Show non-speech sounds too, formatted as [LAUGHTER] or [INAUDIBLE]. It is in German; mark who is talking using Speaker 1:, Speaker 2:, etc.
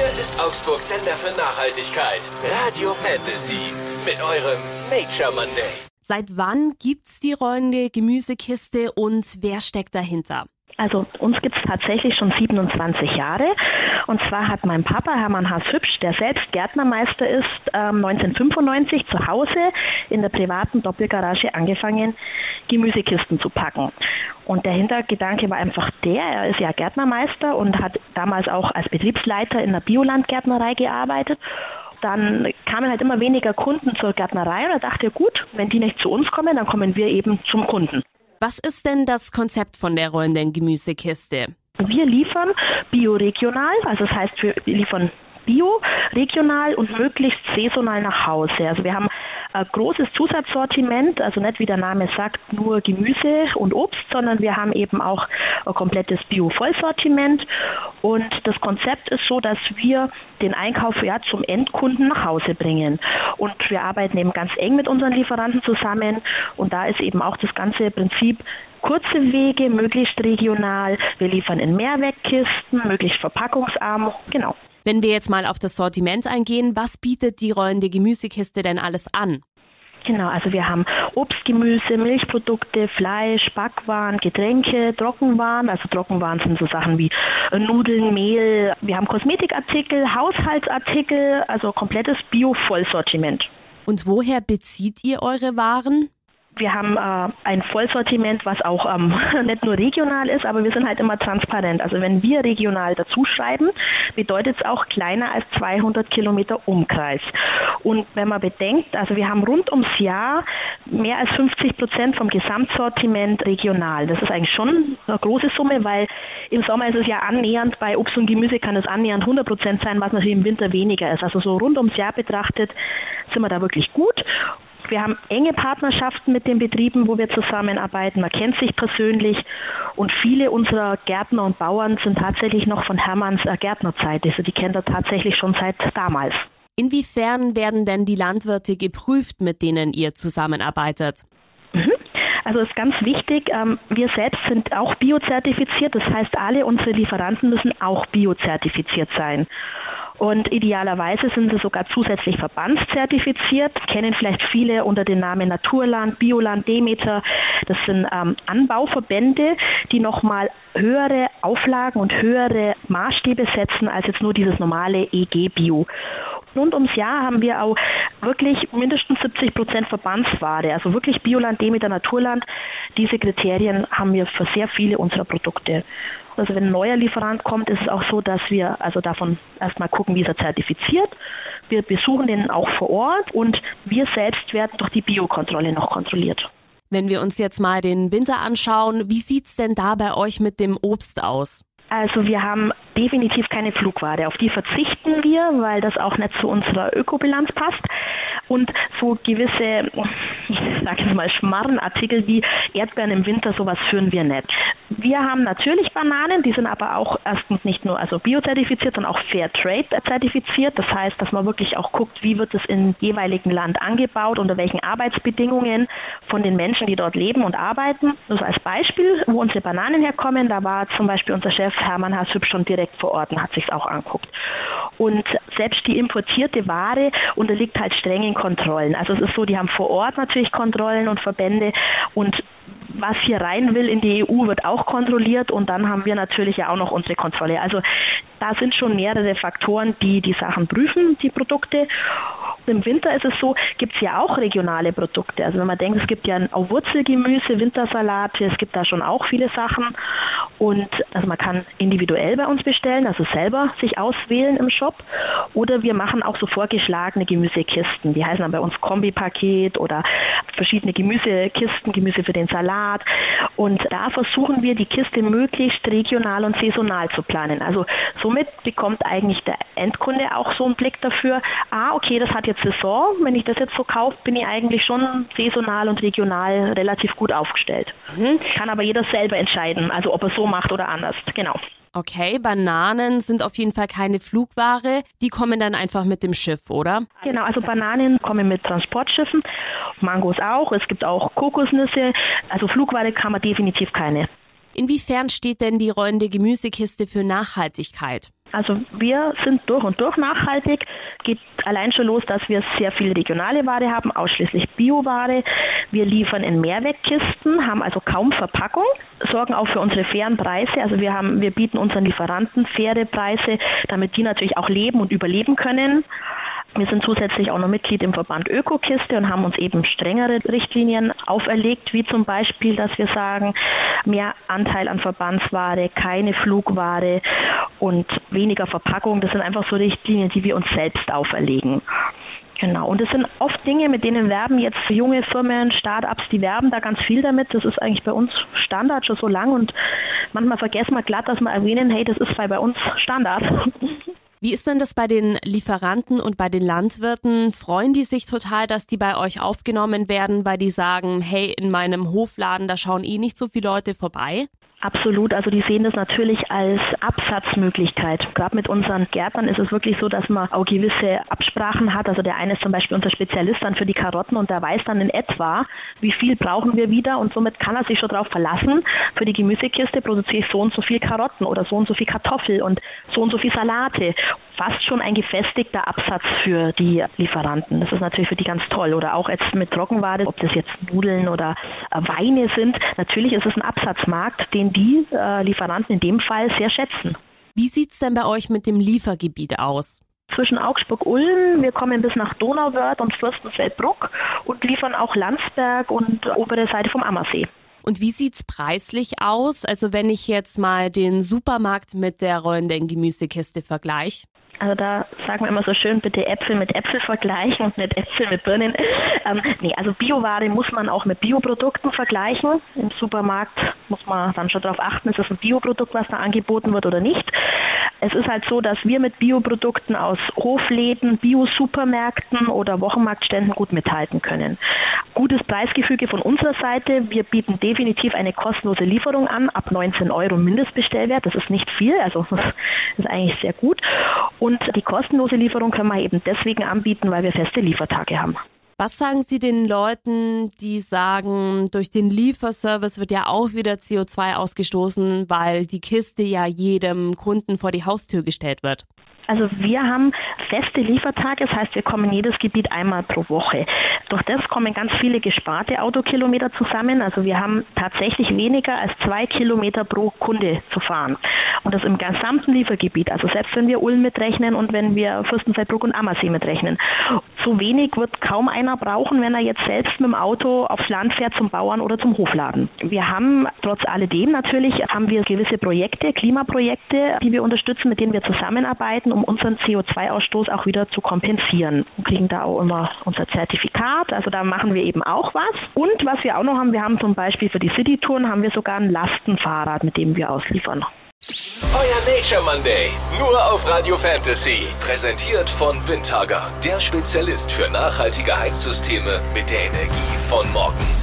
Speaker 1: Hier ist Augsburg Sender für Nachhaltigkeit. Radio Fantasy. Mit eurem Nature Monday.
Speaker 2: Seit wann gibt's die rollende Gemüsekiste und wer steckt dahinter?
Speaker 3: Also uns gibt es tatsächlich schon 27 Jahre. Und zwar hat mein Papa Hermann Haas Hübsch, der selbst Gärtnermeister ist, 1995 ähm, zu Hause in der privaten Doppelgarage angefangen, Gemüsekisten zu packen. Und der Hintergedanke war einfach der, er ist ja Gärtnermeister und hat damals auch als Betriebsleiter in der Biolandgärtnerei gearbeitet dann kamen halt immer weniger Kunden zur Gärtnerei und er dachte, gut, wenn die nicht zu uns kommen, dann kommen wir eben zum Kunden.
Speaker 2: Was ist denn das Konzept von der rollenden Gemüsekiste?
Speaker 3: Wir liefern bioregional, also das heißt, wir liefern bio, regional und möglichst saisonal nach Hause. Also wir haben ein großes Zusatzsortiment, also nicht wie der Name sagt, nur Gemüse und Obst, sondern wir haben eben auch ein komplettes Bio-Vollsortiment und das Konzept ist so, dass wir den Einkauf ja zum Endkunden nach Hause bringen. Und wir arbeiten eben ganz eng mit unseren Lieferanten zusammen und da ist eben auch das ganze Prinzip kurze Wege, möglichst regional. Wir liefern in Mehrwegkisten, möglichst verpackungsarm. Genau.
Speaker 2: Wenn wir jetzt mal auf das Sortiment eingehen, was bietet die rollende Gemüsekiste denn alles an?
Speaker 3: Genau, also wir haben Obst, Gemüse, Milchprodukte, Fleisch, Backwaren, Getränke, Trockenwaren. Also Trockenwaren sind so Sachen wie Nudeln, Mehl. Wir haben Kosmetikartikel, Haushaltsartikel, also komplettes Bio-Vollsortiment.
Speaker 2: Und woher bezieht ihr eure Waren?
Speaker 3: Wir haben äh, ein Vollsortiment, was auch ähm, [LAUGHS] nicht nur regional ist, aber wir sind halt immer transparent. Also wenn wir regional dazu schreiben, bedeutet es auch kleiner als 200 Kilometer Umkreis. Und wenn man bedenkt, also wir haben rund ums Jahr mehr als 50 Prozent vom Gesamtsortiment regional. Das ist eigentlich schon eine große Summe, weil im Sommer ist es ja annähernd, bei Obst und Gemüse kann es annähernd 100 Prozent sein, was natürlich im Winter weniger ist. Also so rund ums Jahr betrachtet sind wir da wirklich gut. Wir haben enge Partnerschaften mit den Betrieben, wo wir zusammenarbeiten. Man kennt sich persönlich und viele unserer Gärtner und Bauern sind tatsächlich noch von Hermanns äh, Gärtnerzeit. Also die kennt er tatsächlich schon seit damals.
Speaker 2: Inwiefern werden denn die Landwirte geprüft, mit denen ihr zusammenarbeitet?
Speaker 3: Mhm. Also ist ganz wichtig, ähm, wir selbst sind auch biozertifiziert, das heißt alle unsere Lieferanten müssen auch biozertifiziert sein. Und idealerweise sind sie sogar zusätzlich verbandszertifiziert. Kennen vielleicht viele unter dem Namen Naturland, Bioland, Demeter. Das sind ähm, Anbauverbände, die nochmal höhere Auflagen und höhere Maßstäbe setzen als jetzt nur dieses normale EG-Bio. Rund ums Jahr haben wir auch wirklich mindestens 70 Prozent Verbandsware, also wirklich Bioland, Demeter, Naturland. Diese Kriterien haben wir für sehr viele unserer Produkte. Also wenn ein neuer Lieferant kommt, ist es auch so, dass wir also davon erstmal gucken, wie ist er zertifiziert. Wir besuchen den auch vor Ort und wir selbst werden durch die Biokontrolle noch kontrolliert.
Speaker 2: Wenn wir uns jetzt mal den Winter anschauen, wie sieht es denn da bei euch mit dem Obst aus?
Speaker 3: Also wir haben definitiv keine Flugware. Auf die verzichten wir, weil das auch nicht zu unserer Ökobilanz passt. Und so gewisse, ich sage jetzt mal Schmarrenartikel wie Erdbeeren im Winter, sowas führen wir nicht. Wir haben natürlich Bananen, die sind aber auch erstens nicht nur also biozertifiziert, sondern auch Fair Trade zertifiziert. Das heißt, dass man wirklich auch guckt, wie wird es im jeweiligen Land angebaut, unter welchen Arbeitsbedingungen von den Menschen, die dort leben und arbeiten. Nur als Beispiel, wo unsere Bananen herkommen, da war zum Beispiel unser Chef Hermann Hasshüb schon direkt vor Ort und hat sich auch anguckt. Und selbst die importierte Ware unterliegt halt strengen Kontrollen. Also es ist so, die haben vor Ort natürlich Kontrollen und Verbände und was hier rein will in die EU, wird auch kontrolliert und dann haben wir natürlich ja auch noch unsere Kontrolle. Also da sind schon mehrere Faktoren, die die Sachen prüfen, die Produkte. Im Winter ist es so, gibt es ja auch regionale Produkte. Also wenn man denkt, es gibt ja auch Wurzelgemüse, Wintersalate, es gibt da schon auch viele Sachen. Und also man kann individuell bei uns bestellen, also selber sich auswählen im Shop. Oder wir machen auch so vorgeschlagene Gemüsekisten. Die heißen dann bei uns Kombipaket oder verschiedene Gemüsekisten, Gemüse für den Salat. Und da versuchen wir, die Kiste möglichst regional und saisonal zu planen. Also somit bekommt eigentlich der Endkunde auch so einen Blick dafür, ah, okay, das hat jetzt Saison. Wenn ich das jetzt so kaufe, bin ich eigentlich schon saisonal und regional relativ gut aufgestellt. Mhm. Kann aber jeder selber entscheiden, also ob er so macht oder anders. Genau.
Speaker 2: Okay, Bananen sind auf jeden Fall keine Flugware. Die kommen dann einfach mit dem Schiff, oder?
Speaker 3: Genau, also Bananen kommen mit Transportschiffen, Mangos auch, es gibt auch Kokosnüsse. Also Flugware kann man definitiv keine.
Speaker 2: Inwiefern steht denn die rollende Gemüsekiste für Nachhaltigkeit?
Speaker 3: Also wir sind durch und durch nachhaltig. Geht allein schon los, dass wir sehr viel regionale Ware haben, ausschließlich Bioware. Wir liefern in Mehrwegkisten, haben also kaum Verpackung, sorgen auch für unsere fairen Preise. Also wir haben, wir bieten unseren Lieferanten faire Preise, damit die natürlich auch leben und überleben können. Wir sind zusätzlich auch noch Mitglied im Verband Ökokiste und haben uns eben strengere Richtlinien auferlegt, wie zum Beispiel, dass wir sagen, mehr Anteil an Verbandsware, keine Flugware und weniger Verpackung. Das sind einfach so Richtlinien, die wir uns selbst auferlegen. Genau. Und es sind oft Dinge, mit denen werben jetzt junge Firmen, Start-ups, die werben da ganz viel damit. Das ist eigentlich bei uns Standard schon so lang und manchmal vergessen wir glatt, dass wir erwähnen, hey, das ist bei uns Standard. [LAUGHS]
Speaker 2: Wie ist denn das bei den Lieferanten und bei den Landwirten? Freuen die sich total, dass die bei euch aufgenommen werden, weil die sagen, hey, in meinem Hofladen, da schauen eh nicht so viele Leute vorbei?
Speaker 3: Absolut, also die sehen das natürlich als Absatzmöglichkeit. Gerade mit unseren Gärtnern ist es wirklich so, dass man auch gewisse Absprachen hat. Also der eine ist zum Beispiel unser Spezialist dann für die Karotten und der weiß dann in etwa, wie viel brauchen wir wieder und somit kann er sich schon darauf verlassen. Für die Gemüsekiste produziere ich so und so viel Karotten oder so und so viel Kartoffel und so und so viel Salate. Fast schon ein gefestigter Absatz für die Lieferanten. Das ist natürlich für die ganz toll. Oder auch jetzt mit Trockenware, ob das jetzt Nudeln oder Weine sind. Natürlich ist es ein Absatzmarkt, den die äh, Lieferanten in dem Fall sehr schätzen.
Speaker 2: Wie sieht es denn bei euch mit dem Liefergebiet aus?
Speaker 3: Zwischen Augsburg-Ulm, wir kommen bis nach Donauwörth und Fürstenfeldbruck und liefern auch Landsberg und obere Seite vom Ammersee.
Speaker 2: Und wie sieht's preislich aus? Also wenn ich jetzt mal den Supermarkt mit der rollenden Gemüsekiste vergleiche?
Speaker 3: Also da sagen wir immer so schön, bitte Äpfel mit Äpfel vergleichen und nicht Äpfel mit Birnen. Ähm, nee, also Bioware muss man auch mit Bioprodukten vergleichen. Im Supermarkt muss man dann schon darauf achten, ist es ein Bioprodukt, was da angeboten wird oder nicht. Es ist halt so, dass wir mit Bioprodukten aus Hofläden, Bio-Supermärkten oder Wochenmarktständen gut mithalten können. Gutes Preisgefüge von unserer Seite. Wir bieten definitiv eine kostenlose Lieferung an, ab 19 Euro Mindestbestellwert. Das ist nicht viel, also [LAUGHS] das ist eigentlich sehr gut. Und die kostenlose Lieferung können wir eben deswegen anbieten, weil wir feste Liefertage haben.
Speaker 2: Was sagen Sie den Leuten, die sagen, durch den Lieferservice wird ja auch wieder CO2 ausgestoßen, weil die Kiste ja jedem Kunden vor die Haustür gestellt wird?
Speaker 3: Also wir haben feste Liefertage, das heißt, wir kommen jedes Gebiet einmal pro Woche. Durch das kommen ganz viele gesparte Autokilometer zusammen. Also wir haben tatsächlich weniger als zwei Kilometer pro Kunde zu fahren. Und das im gesamten Liefergebiet. Also selbst wenn wir Ulm mitrechnen und wenn wir Fürstenfeldbruck und Ammersee mitrechnen. So wenig wird kaum einer brauchen, wenn er jetzt selbst mit dem Auto aufs Land fährt zum Bauern oder zum Hofladen. Wir haben trotz alledem natürlich haben wir gewisse Projekte, Klimaprojekte, die wir unterstützen, mit denen wir zusammenarbeiten, um unseren CO2-Ausstoß auch wieder zu kompensieren. Wir kriegen da auch immer unser Zertifikat, also da machen wir eben auch was. Und was wir auch noch haben, wir haben zum Beispiel für die City-Touren haben wir sogar ein Lastenfahrrad, mit dem wir ausliefern.
Speaker 1: Euer Nature Monday, nur auf Radio Fantasy. Präsentiert von Windhager, der Spezialist für nachhaltige Heizsysteme mit der Energie von morgen.